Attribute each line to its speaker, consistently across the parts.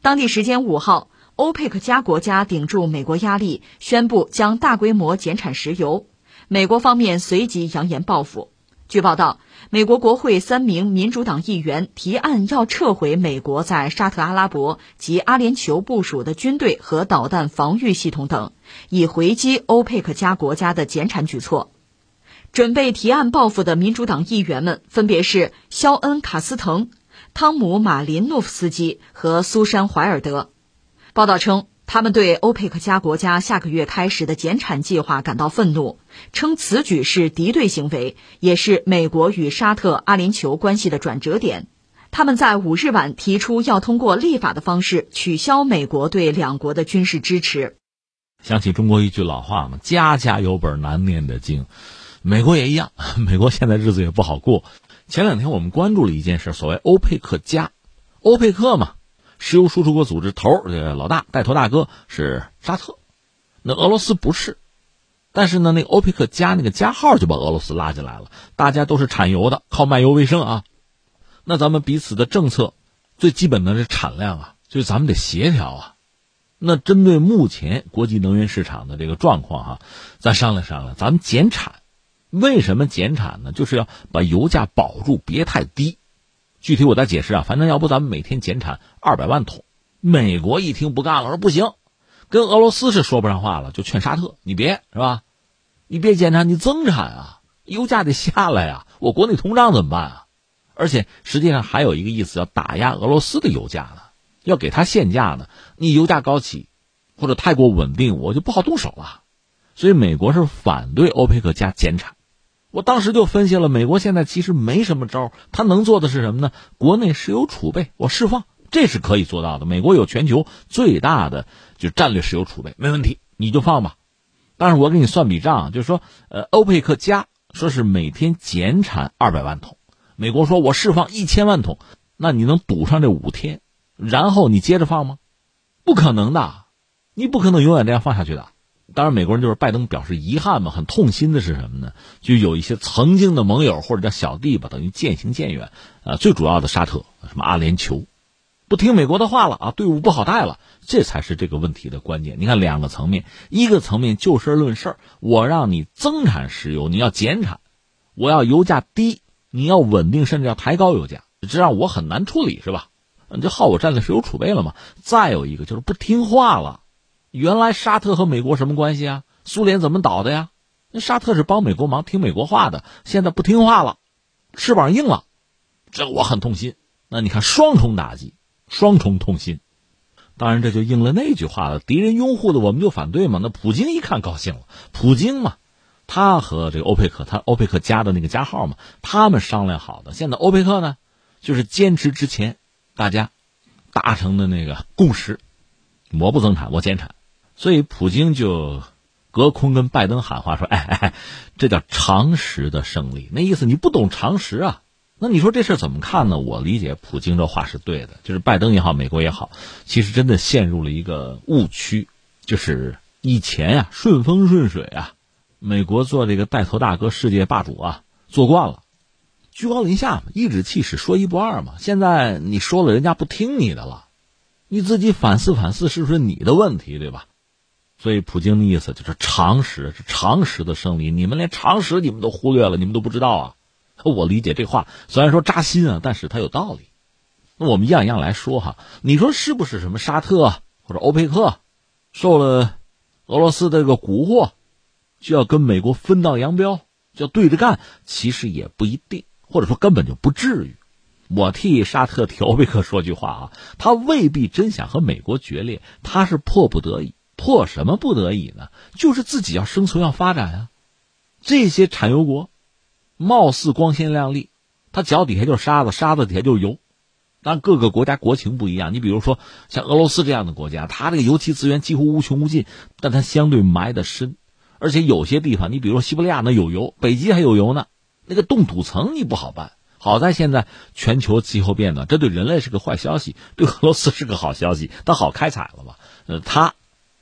Speaker 1: 当地时间五号，欧佩克加国家顶住美国压力，宣布将大规模减产石油。美国方面随即扬言报复。据报道，美国国会三名民主党议员提案要撤回美国在沙特阿拉伯及阿联酋部署的军队和导弹防御系统等，以回击欧佩克加国家的减产举措。准备提案报复的民主党议员们分别是肖恩·卡斯滕。汤姆·马林诺夫斯基和苏珊·怀尔德报道称，他们对欧佩克加国家下个月开始的减产计划感到愤怒，称此举是敌对行为，也是美国与沙特阿联酋关系的转折点。他们在五日晚提出要通过立法的方式取消美国对两国的军事支持。
Speaker 2: 想起中国一句老话嘛，“家家有本难念的经”，美国也一样，美国现在日子也不好过。前两天我们关注了一件事，所谓欧佩克加，欧佩克嘛，石油输出国组织头这个老大带头大哥是沙特，那俄罗斯不是，但是呢，那欧佩克加那个加号就把俄罗斯拉进来了，大家都是产油的，靠卖油为生啊。那咱们彼此的政策，最基本的是产量啊，就是咱们得协调啊。那针对目前国际能源市场的这个状况哈，咱商量商量，咱们减产。为什么减产呢？就是要把油价保住，别太低。具体我再解释啊，反正要不咱们每天减产二百万桶。美国一听不干了，说不行，跟俄罗斯是说不上话了，就劝沙特，你别是吧？你别减产，你增产啊，油价得下来呀，我国内通胀怎么办啊？而且实际上还有一个意思，要打压俄罗斯的油价呢，要给他限价呢。你油价高起，或者太过稳定，我就不好动手了。所以美国是反对欧佩克加减产。我当时就分析了，美国现在其实没什么招，他能做的是什么呢？国内石油储备我释放，这是可以做到的。美国有全球最大的就战略石油储备，没问题，你就放吧。但是我给你算笔账，就是说，呃，欧佩克加说是每天减产二百万桶，美国说我释放一千万桶，那你能堵上这五天，然后你接着放吗？不可能的，你不可能永远这样放下去的。当然，美国人就是拜登表示遗憾嘛，很痛心的是什么呢？就有一些曾经的盟友或者叫小弟吧，等于渐行渐远。呃，最主要的沙特，什么阿联酋，不听美国的话了啊，队伍不好带了，这才是这个问题的关键。你看两个层面，一个层面就事论事我让你增产石油，你要减产；我要油价低，你要稳定，甚至要抬高油价，这让我很难处理，是吧？你就耗我战略石油储备了嘛。再有一个就是不听话了。原来沙特和美国什么关系啊？苏联怎么倒的呀？那沙特是帮美国忙，听美国话的，现在不听话了，翅膀硬了，这我很痛心。那你看双重打击，双重痛心。当然这就应了那句话了：敌人拥护的我们就反对嘛。那普京一看高兴了，普京嘛，他和这个欧佩克，他欧佩克加的那个加号嘛，他们商量好的。现在欧佩克呢，就是坚持之前大家达成的那个共识，我不增产，我减产。所以，普京就隔空跟拜登喊话说：“ 哎哎，这叫常识的胜利。那意思你不懂常识啊？那你说这事怎么看呢？我理解普京这话是对的，就是拜登也好，美国也好，其实真的陷入了一个误区，就是以前呀顺风顺水啊，美国做这个带头大哥、世界霸主啊，做惯了，居高临下嘛，颐指气使，说一不二嘛。现在你说了，人家不听你的了，你自己反思反思，是不是你的问题，对吧？”所以，普京的意思就是常识是常识的胜利。你们连常识你们都忽略了，你们都不知道啊！我理解这话虽然说扎心啊，但是它有道理。那我们一样一样来说哈，你说是不是什么沙特或者欧佩克受了俄罗斯的这个蛊惑，就要跟美国分道扬镳，就要对着干？其实也不一定，或者说根本就不至于。我替沙特、替欧佩克说句话啊，他未必真想和美国决裂，他是迫不得已。迫什么不得已呢？就是自己要生存要发展啊！这些产油国，貌似光鲜亮丽，他脚底下就是沙子，沙子底下就是油。但各个国家国情不一样，你比如说像俄罗斯这样的国家，它这个油气资源几乎无穷无尽，但它相对埋的深，而且有些地方，你比如说西伯利亚那有油，北极还有油呢，那个冻土层你不好办。好在现在全球气候变暖，这对人类是个坏消息，对俄罗斯是个好消息，它好开采了吧？呃，它。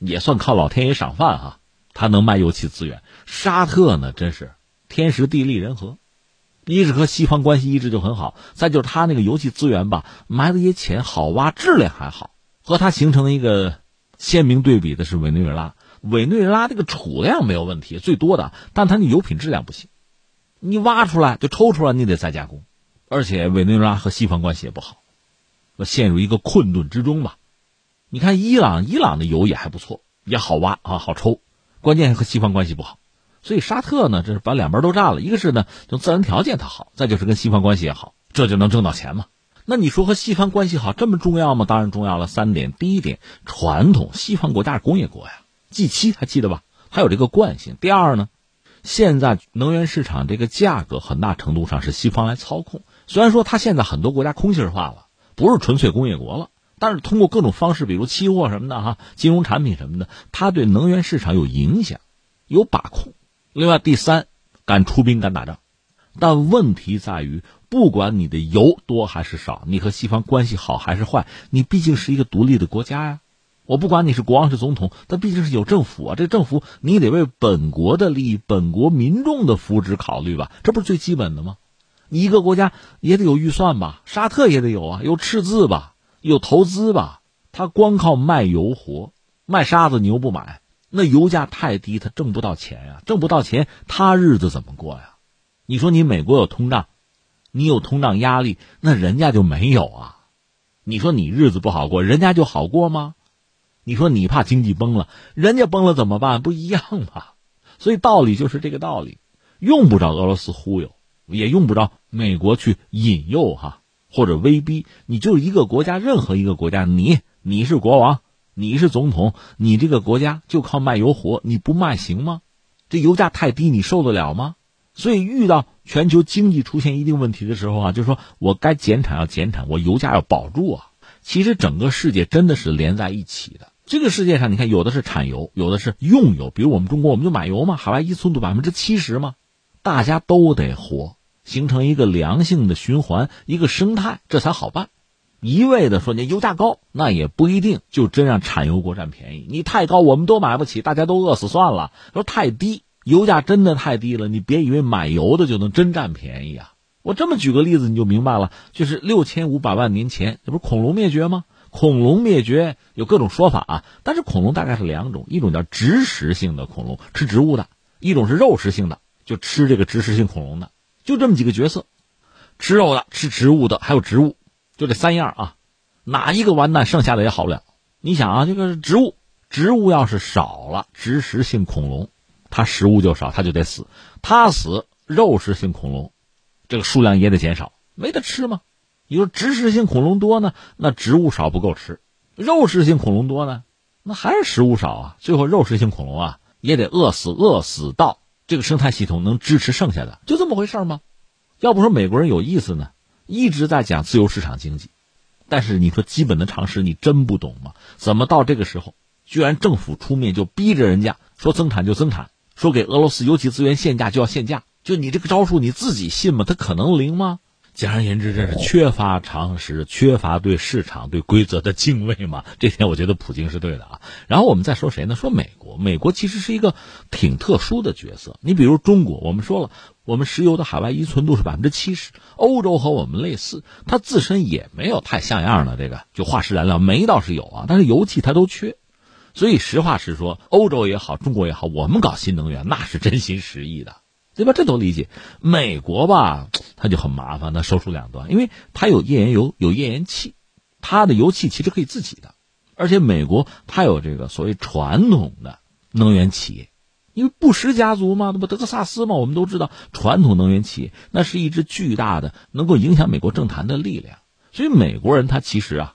Speaker 2: 也算靠老天爷赏饭哈，他能卖油气资源。沙特呢，真是天时地利人和，一是和西方关系一直就很好，再就是他那个油气资源吧，埋的也浅，好挖，质量还好。和他形成一个鲜明对比的是委内瑞拉。委内瑞拉这个储量没有问题，最多的，但它的油品质量不行。你挖出来就抽出来，你得再加工，而且委内瑞拉和西方关系也不好，陷入一个困顿之中吧。你看伊朗，伊朗的油也还不错，也好挖啊，好抽，关键和西方关系不好。所以沙特呢，这是把两边都占了。一个是呢，就自然条件它好，再就是跟西方关系也好，这就能挣到钱嘛。那你说和西方关系好这么重要吗？当然重要了。三点，第一点，传统西方国家是工业国呀，G 七还记得吧？还有这个惯性。第二呢，现在能源市场这个价格很大程度上是西方来操控。虽然说它现在很多国家空心化了，不是纯粹工业国了，但是通过各种方式，比如期货什么的哈，金融产品什么的，它对能源市场有影响，有把控。另外，第三，敢出兵敢打仗，但问题在于，不管你的油多还是少，你和西方关系好还是坏，你毕竟是一个独立的国家呀。我不管你是国王是总统，但毕竟是有政府啊。这政府你得为本国的利益、本国民众的福祉考虑吧，这不是最基本的吗？你一个国家也得有预算吧，沙特也得有啊，有赤字吧，有投资吧。他光靠卖油活，卖沙子你又不买。那油价太低，他挣不到钱呀，挣不到钱，他日子怎么过呀？你说你美国有通胀，你有通胀压力，那人家就没有啊？你说你日子不好过，人家就好过吗？你说你怕经济崩了，人家崩了怎么办？不一样吗？所以道理就是这个道理，用不着俄罗斯忽悠，也用不着美国去引诱哈或者威逼，你就是一个国家，任何一个国家，你你是国王。你是总统，你这个国家就靠卖油活，你不卖行吗？这油价太低，你受得了吗？所以遇到全球经济出现一定问题的时候啊，就说我该减产要减产，我油价要保住啊。其实整个世界真的是连在一起的。这个世界上，你看有的是产油，有的是用油，比如我们中国，我们就买油嘛，海外依存度百分之七十嘛，大家都得活，形成一个良性的循环，一个生态，这才好办。一味的说你油价高，那也不一定就真让产油国占便宜。你太高，我们都买不起，大家都饿死算了。说太低，油价真的太低了，你别以为买油的就能真占便宜啊！我这么举个例子，你就明白了。就是六千五百万年前，这不是恐龙灭绝吗？恐龙灭绝有各种说法啊，但是恐龙大概是两种，一种叫植食性的恐龙，吃植物的；一种是肉食性的，就吃这个植食性恐龙的。就这么几个角色，吃肉的、吃植物的，还有植物。就这三样啊，哪一个完蛋，剩下的也好不了。你想啊，这个植物，植物要是少了，植食性恐龙，它食物就少，它就得死。它死，肉食性恐龙，这个数量也得减少，没得吃吗？你说植食性恐龙多呢，那植物少不够吃；肉食性恐龙多呢，那还是食物少啊。最后肉食性恐龙啊，也得饿死，饿死到这个生态系统能支持剩下的，就这么回事吗？要不说美国人有意思呢。一直在讲自由市场经济，但是你说基本的常识你真不懂吗？怎么到这个时候，居然政府出面就逼着人家说增产就增产，说给俄罗斯油气资源限价就要限价？就你这个招数你自己信吗？它可能灵吗？简而言之，这是缺乏常识，缺乏对市场、对规则的敬畏嘛？这点我觉得普京是对的啊。然后我们再说谁呢？说美国，美国其实是一个挺特殊的角色。你比如中国，我们说了，我们石油的海外依存度是百分之七十，欧洲和我们类似，它自身也没有太像样的这个，就化石燃料，煤倒是有啊，但是油气它都缺。所以实话实说，欧洲也好，中国也好，我们搞新能源那是真心实意的。对吧？这都理解。美国吧，它就很麻烦，它手术两端，因为它有页岩油，有页岩气，它的油气其实可以自己的，而且美国它有这个所谓传统的能源企业，因为布什家族嘛，那不德克萨斯嘛，我们都知道，传统能源企业那是一支巨大的能够影响美国政坛的力量，所以美国人他其实啊，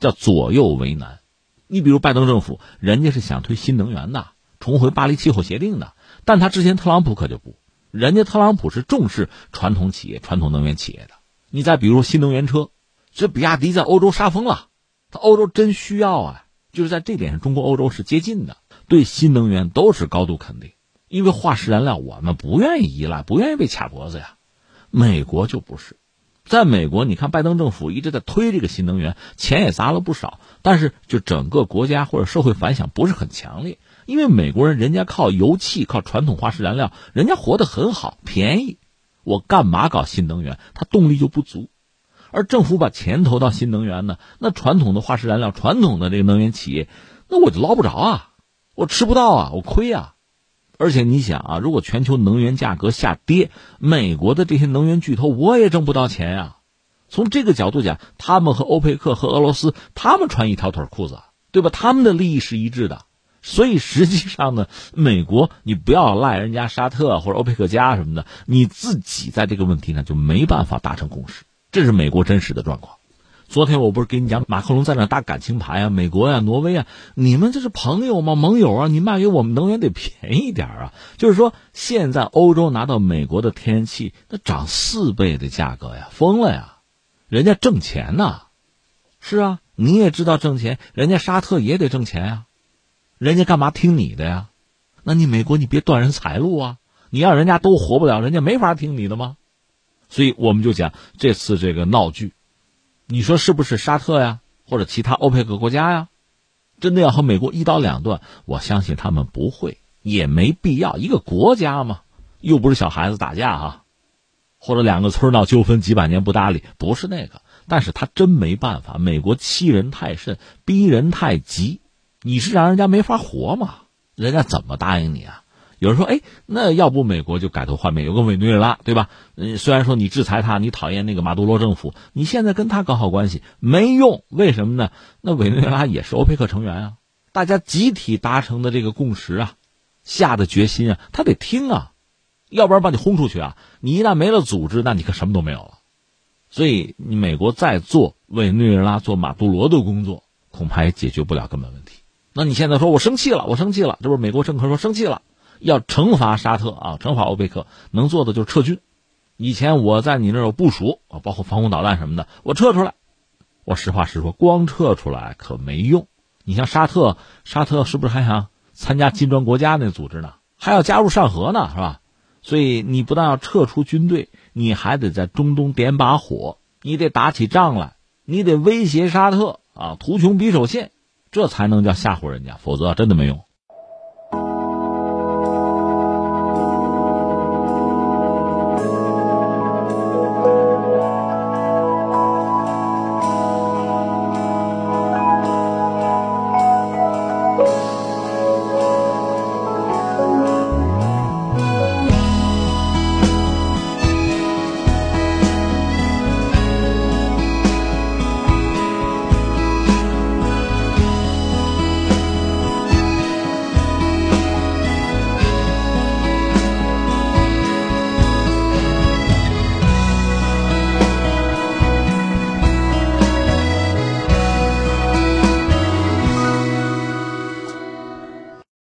Speaker 2: 叫左右为难。你比如拜登政府，人家是想推新能源的，重回巴黎气候协定的，但他之前特朗普可就不。人家特朗普是重视传统企业、传统能源企业的。你再比如新能源车，这比亚迪在欧洲杀疯了，他欧洲真需要啊！就是在这点上，中国、欧洲是接近的，对新能源都是高度肯定。因为化石燃料我们不愿意依赖，不愿意被卡脖子呀。美国就不是，在美国，你看拜登政府一直在推这个新能源，钱也砸了不少，但是就整个国家或者社会反响不是很强烈。因为美国人人家靠油气、靠传统化石燃料，人家活得很好，便宜。我干嘛搞新能源？它动力就不足。而政府把钱投到新能源呢，那传统的化石燃料、传统的这个能源企业，那我就捞不着啊，我吃不到啊，我亏啊。而且你想啊，如果全球能源价格下跌，美国的这些能源巨头我也挣不到钱呀。从这个角度讲，他们和欧佩克和俄罗斯，他们穿一条腿裤子，对吧？他们的利益是一致的。所以实际上呢，美国你不要赖人家沙特或者欧佩克加什么的，你自己在这个问题上就没办法达成共识，这是美国真实的状况。昨天我不是给你讲马克龙在那打感情牌啊，美国呀、挪威啊，你们这是朋友吗？盟友啊？你卖给我们能源得便宜点啊！就是说，现在欧洲拿到美国的天然气，那涨四倍的价格呀，疯了呀！人家挣钱呐，是啊，你也知道挣钱，人家沙特也得挣钱呀。人家干嘛听你的呀？那你美国你别断人财路啊！你让人家都活不了，人家没法听你的吗？所以我们就讲这次这个闹剧，你说是不是沙特呀，或者其他欧佩克国家呀？真的要和美国一刀两断？我相信他们不会，也没必要。一个国家嘛，又不是小孩子打架啊，或者两个村闹纠纷几百年不搭理，不是那个。但是他真没办法，美国欺人太甚，逼人太急。你是让人家没法活吗？人家怎么答应你啊？有人说，哎，那要不美国就改头换面，有个委内瑞拉，对吧？嗯，虽然说你制裁他，你讨厌那个马杜罗政府，你现在跟他搞好关系没用，为什么呢？那委内瑞拉也是欧佩克成员啊，大家集体达成的这个共识啊，下的决心啊，他得听啊，要不然把你轰出去啊！你一旦没了组织，那你可什么都没有了。所以，你美国再做委内瑞拉做马杜罗的工作，恐怕也解决不了根本问题。那你现在说我生气了，我生气了，这不是美国政客说生气了，要惩罚沙特啊，惩罚欧佩克，能做的就是撤军。以前我在你那儿有部署啊，包括防空导弹什么的，我撤出来。我实话实说，光撤出来可没用。你像沙特，沙特是不是还想参加金砖国家那组织呢？还要加入上合呢，是吧？所以你不但要撤出军队，你还得在中东点把火，你得打起仗来，你得威胁沙特啊，图穷匕首现。这才能叫吓唬人家，否则真的没用。